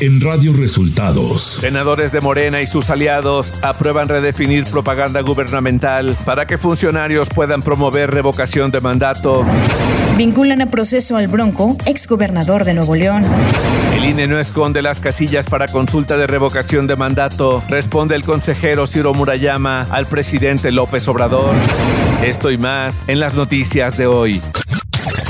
en Radio Resultados. Senadores de Morena y sus aliados aprueban redefinir propaganda gubernamental para que funcionarios puedan promover revocación de mandato. Vinculan a proceso al Bronco, exgobernador de Nuevo León. El INE no esconde las casillas para consulta de revocación de mandato, responde el consejero Ciro Murayama al presidente López Obrador. Esto y más en las noticias de hoy.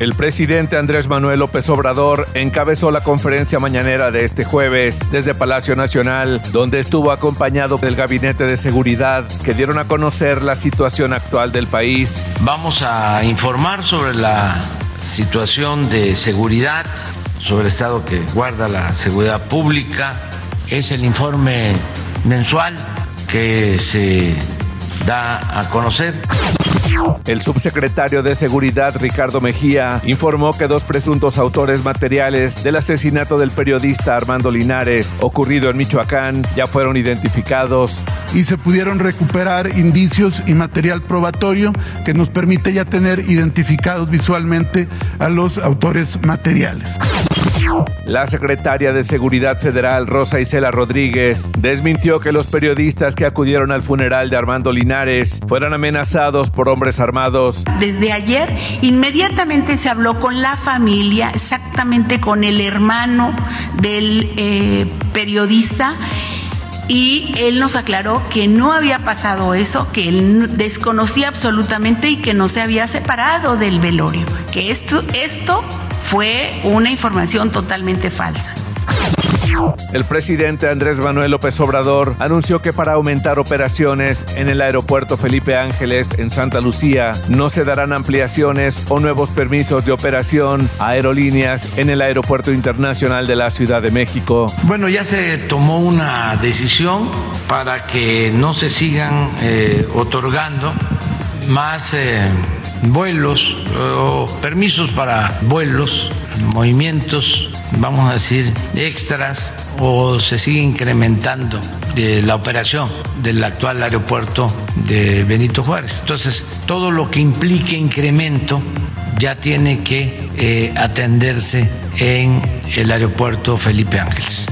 El presidente Andrés Manuel López Obrador encabezó la conferencia mañanera de este jueves desde Palacio Nacional, donde estuvo acompañado del Gabinete de Seguridad que dieron a conocer la situación actual del país. Vamos a informar sobre la situación de seguridad, sobre el estado que guarda la seguridad pública. Es el informe mensual que se da a conocer. El subsecretario de Seguridad, Ricardo Mejía, informó que dos presuntos autores materiales del asesinato del periodista Armando Linares, ocurrido en Michoacán, ya fueron identificados. Y se pudieron recuperar indicios y material probatorio que nos permite ya tener identificados visualmente a los autores materiales. La secretaria de Seguridad Federal, Rosa Isela Rodríguez, desmintió que los periodistas que acudieron al funeral de Armando Linares fueran amenazados por hombres armados. Desde ayer, inmediatamente se habló con la familia, exactamente con el hermano del eh, periodista y él nos aclaró que no había pasado eso, que él desconocía absolutamente y que no se había separado del velorio, que esto, esto fue una información totalmente falsa. El presidente Andrés Manuel López Obrador anunció que para aumentar operaciones en el aeropuerto Felipe Ángeles en Santa Lucía no se darán ampliaciones o nuevos permisos de operación a aerolíneas en el aeropuerto internacional de la Ciudad de México. Bueno, ya se tomó una decisión para que no se sigan eh, otorgando más eh, vuelos o permisos para vuelos, movimientos, vamos a decir, extras o se sigue incrementando de la operación del actual aeropuerto de Benito Juárez. Entonces, todo lo que implique incremento ya tiene que eh, atenderse en el aeropuerto Felipe Ángeles.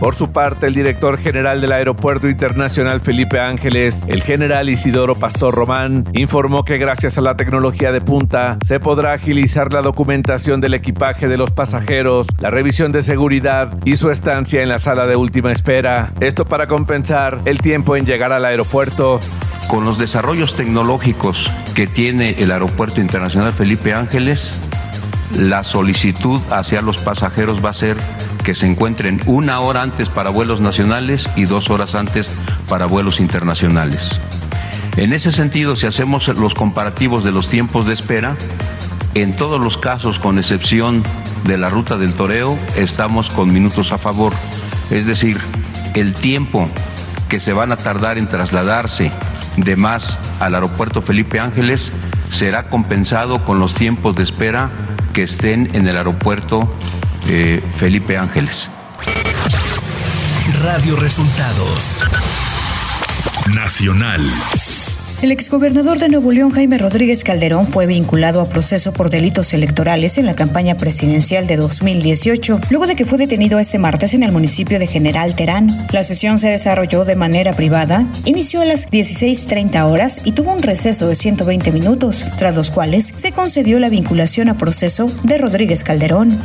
Por su parte, el director general del Aeropuerto Internacional Felipe Ángeles, el general Isidoro Pastor Román, informó que gracias a la tecnología de punta se podrá agilizar la documentación del equipaje de los pasajeros, la revisión de seguridad y su estancia en la sala de última espera. Esto para compensar el tiempo en llegar al aeropuerto. Con los desarrollos tecnológicos que tiene el Aeropuerto Internacional Felipe Ángeles, la solicitud hacia los pasajeros va a ser que se encuentren una hora antes para vuelos nacionales y dos horas antes para vuelos internacionales. En ese sentido, si hacemos los comparativos de los tiempos de espera, en todos los casos, con excepción de la ruta del toreo, estamos con minutos a favor. Es decir, el tiempo que se van a tardar en trasladarse de más al aeropuerto Felipe Ángeles será compensado con los tiempos de espera que estén en el aeropuerto eh, Felipe Ángeles. Radio Resultados Nacional. El exgobernador de Nuevo León, Jaime Rodríguez Calderón, fue vinculado a proceso por delitos electorales en la campaña presidencial de 2018, luego de que fue detenido este martes en el municipio de General Terán. La sesión se desarrolló de manera privada, inició a las 16.30 horas y tuvo un receso de 120 minutos, tras los cuales se concedió la vinculación a proceso de Rodríguez Calderón.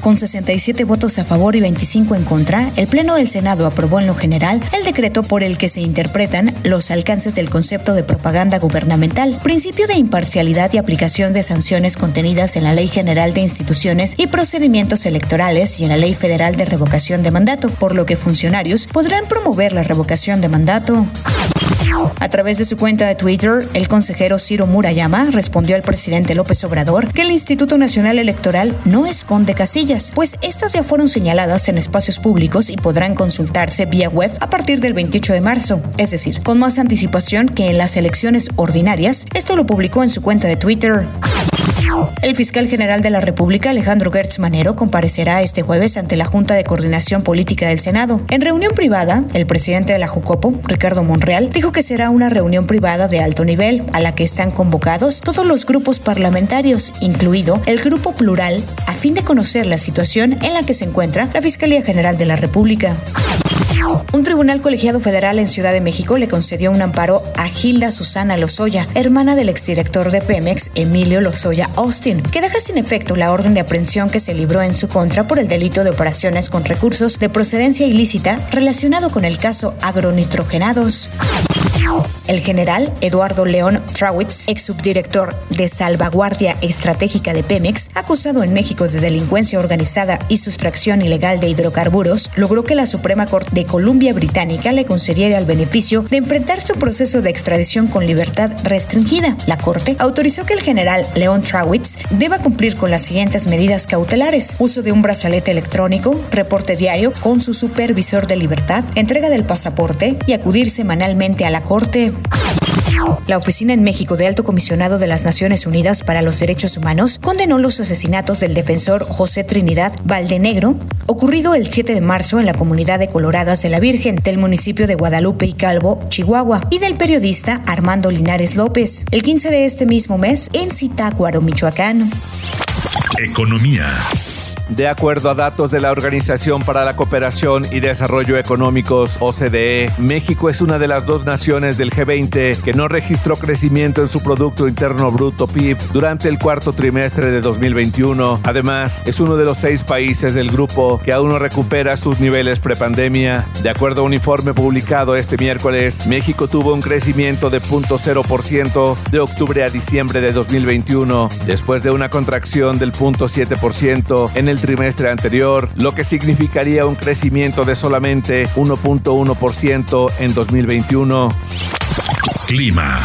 Con 67 votos a favor y 25 en contra, el Pleno del Senado aprobó en lo general el decreto por el que se interpretan los alcances del concepto de propaganda gubernamental, principio de imparcialidad y aplicación de sanciones contenidas en la Ley General de Instituciones y Procedimientos Electorales y en la Ley Federal de Revocación de Mandato, por lo que funcionarios podrán promover la revocación de mandato. A través de su cuenta de Twitter, el consejero Ciro Murayama respondió al presidente López Obrador que el Instituto Nacional Electoral no esconde casillas, pues estas ya fueron señaladas en espacios públicos y podrán consultarse vía web a partir del 28 de marzo, es decir, con más anticipación que en las elecciones ordinarias. Esto lo publicó en su cuenta de Twitter. El fiscal general de la República, Alejandro Gertz Manero, comparecerá este jueves ante la Junta de Coordinación Política del Senado. En reunión privada, el presidente de la Jucopo, Ricardo Monreal, dijo que será una reunión privada de alto nivel a la que están convocados todos los grupos parlamentarios, incluido el Grupo Plural, a fin de conocer la situación en la que se encuentra la Fiscalía General de la República. Un tribunal colegiado federal en Ciudad de México le concedió un amparo a Gilda Susana Lozoya, hermana del exdirector de Pemex, Emilio Lozoya Austin, que deja sin efecto la orden de aprehensión que se libró en su contra por el delito de operaciones con recursos de procedencia ilícita relacionado con el caso agronitrogenados. El general Eduardo León Trawitz, ex subdirector de salvaguardia estratégica de Pemex, acusado en México de delincuencia organizada y sustracción ilegal de hidrocarburos, logró que la Suprema Corte de Columbia Británica le concediera el beneficio de enfrentar su proceso de extradición con libertad restringida. La Corte autorizó que el general León Trawitz deba cumplir con las siguientes medidas cautelares: uso de un brazalete electrónico, reporte diario con su supervisor de libertad, entrega del pasaporte y acudir semanalmente a la Corte. La Oficina en México de Alto Comisionado de las Naciones Unidas para los Derechos Humanos condenó los asesinatos del defensor José Trinidad Valdenegro, ocurrido el 7 de marzo en la comunidad de Coloradas de la Virgen del municipio de Guadalupe y Calvo, Chihuahua, y del periodista Armando Linares López, el 15 de este mismo mes en Zitácuaro, Michoacán. Economía. De acuerdo a datos de la Organización para la Cooperación y Desarrollo Económicos, OCDE, México es una de las dos naciones del G20 que no registró crecimiento en su Producto Interno Bruto PIB durante el cuarto trimestre de 2021. Además, es uno de los seis países del grupo que aún no recupera sus niveles prepandemia. De acuerdo a un informe publicado este miércoles, México tuvo un crecimiento de 0.0% de octubre a diciembre de 2021, después de una contracción del 0.7% en el trimestre anterior, lo que significaría un crecimiento de solamente 1.1% en 2021. Clima.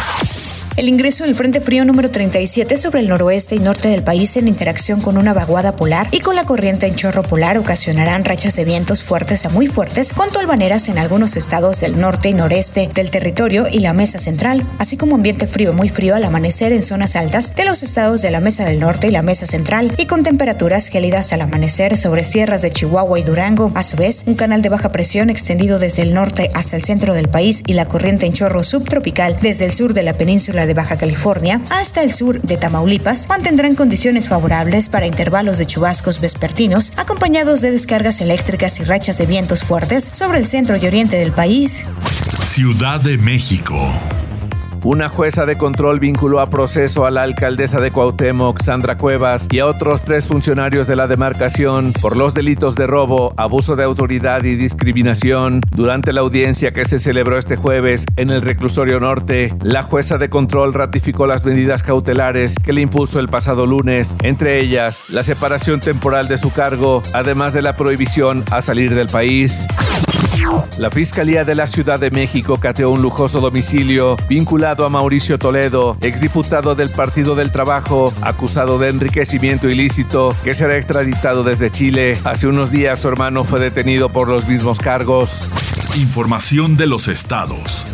El ingreso del Frente Frío número 37 sobre el noroeste y norte del país en interacción con una vaguada polar y con la corriente en chorro polar ocasionarán rachas de vientos fuertes a muy fuertes con tolvaneras en algunos estados del norte y noreste del territorio y la mesa central, así como ambiente frío muy frío al amanecer en zonas altas de los estados de la mesa del norte y la mesa central y con temperaturas gélidas al amanecer sobre sierras de Chihuahua y Durango. A su vez, un canal de baja presión extendido desde el norte hasta el centro del país y la corriente en chorro subtropical desde el sur de la península de Baja California hasta el sur de Tamaulipas mantendrán condiciones favorables para intervalos de chubascos vespertinos acompañados de descargas eléctricas y rachas de vientos fuertes sobre el centro y oriente del país. Ciudad de México. Una jueza de control vinculó a proceso a la alcaldesa de Cuauhtémoc, Sandra Cuevas, y a otros tres funcionarios de la demarcación por los delitos de robo, abuso de autoridad y discriminación. Durante la audiencia que se celebró este jueves en el reclusorio norte, la jueza de control ratificó las medidas cautelares que le impuso el pasado lunes, entre ellas la separación temporal de su cargo, además de la prohibición a salir del país. La Fiscalía de la Ciudad de México cateó un lujoso domicilio vinculado a Mauricio Toledo, exdiputado del Partido del Trabajo, acusado de enriquecimiento ilícito, que será extraditado desde Chile. Hace unos días su hermano fue detenido por los mismos cargos. Información de los estados.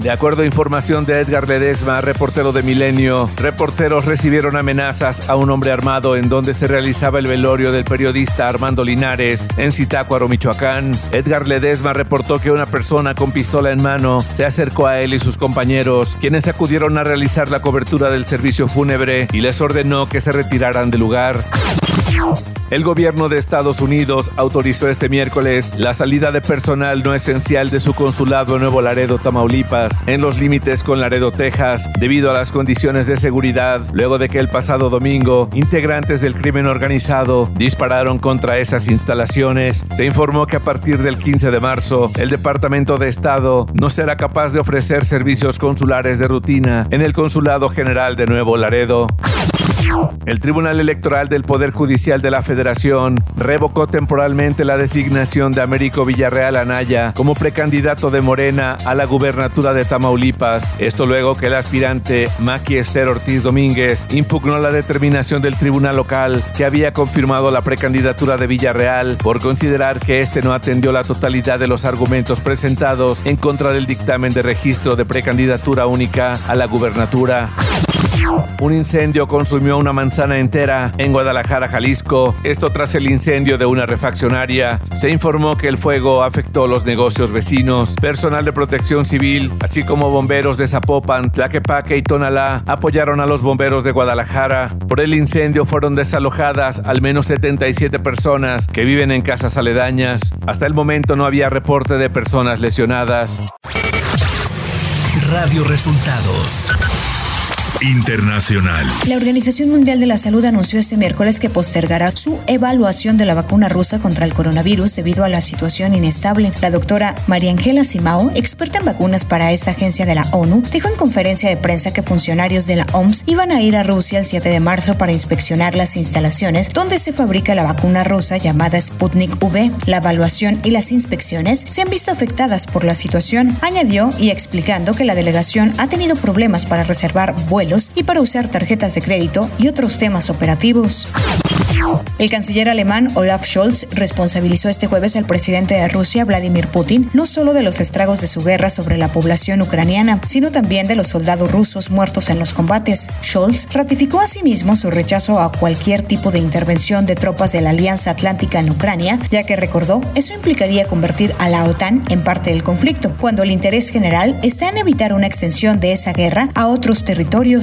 De acuerdo a información de Edgar Ledesma, reportero de Milenio, reporteros recibieron amenazas a un hombre armado en donde se realizaba el velorio del periodista Armando Linares en Zitácuaro, Michoacán. Edgar Ledesma reportó que una persona con pistola en mano se acercó a él y sus compañeros, quienes acudieron a realizar la cobertura del servicio fúnebre y les ordenó que se retiraran del lugar. El gobierno de Estados Unidos autorizó este miércoles la salida de personal no esencial de su consulado en Nuevo Laredo, Tamaulipas, en los límites con Laredo, Texas, debido a las condiciones de seguridad, luego de que el pasado domingo integrantes del crimen organizado dispararon contra esas instalaciones. Se informó que a partir del 15 de marzo, el Departamento de Estado no será capaz de ofrecer servicios consulares de rutina en el Consulado General de Nuevo Laredo. El Tribunal Electoral del Poder Judicial de la Federación revocó temporalmente la designación de Américo Villarreal Anaya como precandidato de Morena a la gubernatura de Tamaulipas. Esto luego que el aspirante Maki Esther Ortiz Domínguez impugnó la determinación del tribunal local que había confirmado la precandidatura de Villarreal por considerar que este no atendió la totalidad de los argumentos presentados en contra del dictamen de registro de precandidatura única a la gubernatura. Un incendio consumió una manzana entera en Guadalajara, Jalisco. Esto tras el incendio de una refaccionaria. Se informó que el fuego afectó los negocios vecinos. Personal de protección civil, así como bomberos de Zapopan, Tlaquepaque y Tonalá, apoyaron a los bomberos de Guadalajara. Por el incendio fueron desalojadas al menos 77 personas que viven en casas aledañas. Hasta el momento no había reporte de personas lesionadas. Radio Resultados. Internacional. La Organización Mundial de la Salud anunció este miércoles que postergará su evaluación de la vacuna rusa contra el coronavirus debido a la situación inestable. La doctora María Angela Simao, experta en vacunas para esta agencia de la ONU, dijo en conferencia de prensa que funcionarios de la OMS iban a ir a Rusia el 7 de marzo para inspeccionar las instalaciones donde se fabrica la vacuna rusa llamada Sputnik V. La evaluación y las inspecciones se han visto afectadas por la situación, añadió y explicando que la delegación ha tenido problemas para reservar vuelos y para usar tarjetas de crédito y otros temas operativos. El canciller alemán Olaf Scholz responsabilizó este jueves al presidente de Rusia, Vladimir Putin, no solo de los estragos de su guerra sobre la población ucraniana, sino también de los soldados rusos muertos en los combates. Scholz ratificó asimismo su rechazo a cualquier tipo de intervención de tropas de la Alianza Atlántica en Ucrania, ya que recordó eso implicaría convertir a la OTAN en parte del conflicto, cuando el interés general está en evitar una extensión de esa guerra a otros territorios.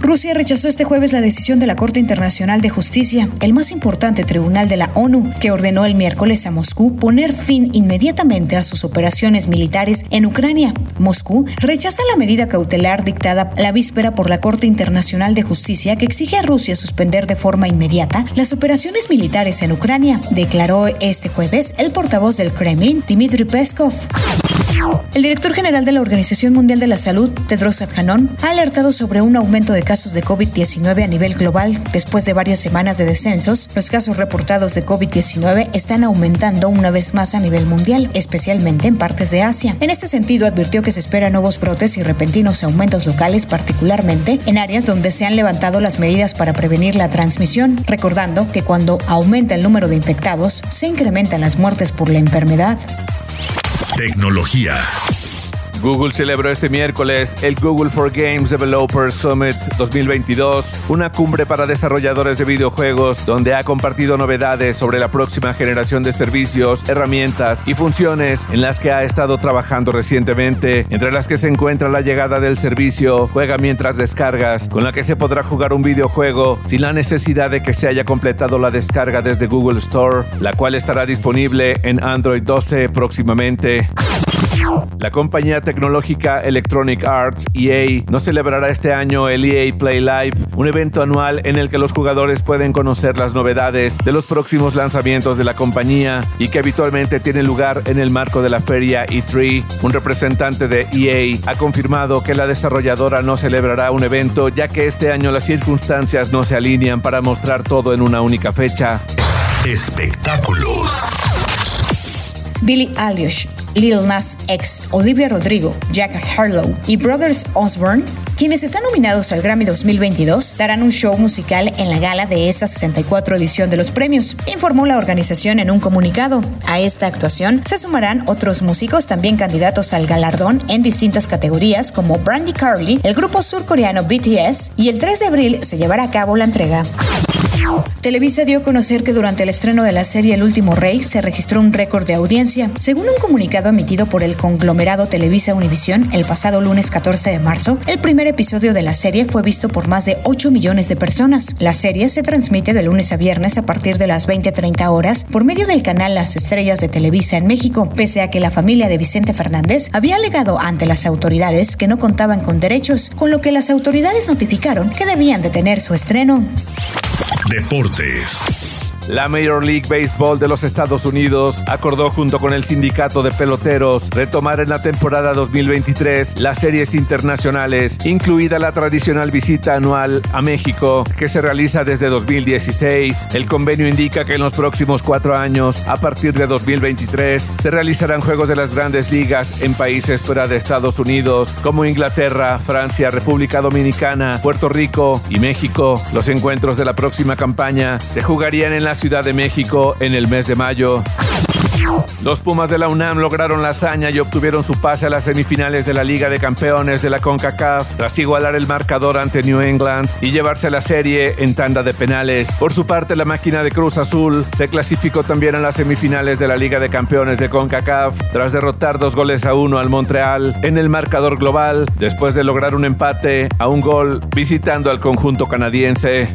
Rusia rechazó este jueves la decisión de la Corte Internacional de Justicia, el más importante tribunal de la ONU, que ordenó el miércoles a Moscú poner fin inmediatamente a sus operaciones militares en Ucrania. Moscú rechaza la medida cautelar dictada la víspera por la Corte Internacional de Justicia que exige a Rusia suspender de forma inmediata las operaciones militares en Ucrania, declaró este jueves el portavoz del Kremlin, Dmitry Peskov. El director general de la Organización Mundial de la Salud, Tedros Adhanom, ha alertado sobre un aumento de casos de COVID-19 a nivel global. Después de varias semanas de descensos, los casos reportados de COVID-19 están aumentando una vez más a nivel mundial, especialmente en partes de Asia. En este sentido, advirtió que se esperan nuevos brotes y repentinos aumentos locales, particularmente en áreas donde se han levantado las medidas para prevenir la transmisión, recordando que cuando aumenta el número de infectados, se incrementan las muertes por la enfermedad. Tecnología. Google celebró este miércoles el Google for Games Developers Summit 2022, una cumbre para desarrolladores de videojuegos donde ha compartido novedades sobre la próxima generación de servicios, herramientas y funciones en las que ha estado trabajando recientemente, entre las que se encuentra la llegada del servicio Juega mientras descargas, con la que se podrá jugar un videojuego sin la necesidad de que se haya completado la descarga desde Google Store, la cual estará disponible en Android 12 próximamente. La compañía tecnológica Electronic Arts EA no celebrará este año el EA Play Live, un evento anual en el que los jugadores pueden conocer las novedades de los próximos lanzamientos de la compañía y que habitualmente tiene lugar en el marco de la feria E3. Un representante de EA ha confirmado que la desarrolladora no celebrará un evento ya que este año las circunstancias no se alinean para mostrar todo en una única fecha. Espectáculos. Billie Eilish, Lil Nas X, Olivia Rodrigo, Jack Harlow y Brothers Osborne, quienes están nominados al Grammy 2022, darán un show musical en la gala de esta 64 edición de los premios, informó la organización en un comunicado. A esta actuación se sumarán otros músicos también candidatos al galardón en distintas categorías como Brandy Carly, el grupo surcoreano BTS y el 3 de abril se llevará a cabo la entrega. Televisa dio a conocer que durante el estreno de la serie El último rey se registró un récord de audiencia. Según un comunicado emitido por el conglomerado Televisa Univisión el pasado lunes 14 de marzo, el primer episodio de la serie fue visto por más de 8 millones de personas. La serie se transmite de lunes a viernes a partir de las 20:30 horas por medio del canal Las Estrellas de Televisa en México, pese a que la familia de Vicente Fernández había alegado ante las autoridades que no contaban con derechos, con lo que las autoridades notificaron que debían detener su estreno. Deportes. La Major League Baseball de los Estados Unidos acordó junto con el sindicato de peloteros retomar en la temporada 2023 las series internacionales, incluida la tradicional visita anual a México que se realiza desde 2016. El convenio indica que en los próximos cuatro años, a partir de 2023, se realizarán juegos de las grandes ligas en países fuera de Estados Unidos como Inglaterra, Francia, República Dominicana, Puerto Rico y México. Los encuentros de la próxima campaña se jugarían en la Ciudad de México en el mes de mayo. Los Pumas de la UNAM lograron la hazaña y obtuvieron su pase a las semifinales de la Liga de Campeones de la CONCACAF tras igualar el marcador ante New England y llevarse la serie en tanda de penales. Por su parte, la máquina de Cruz Azul se clasificó también a las semifinales de la Liga de Campeones de CONCACAF tras derrotar dos goles a uno al Montreal en el marcador global después de lograr un empate a un gol visitando al conjunto canadiense.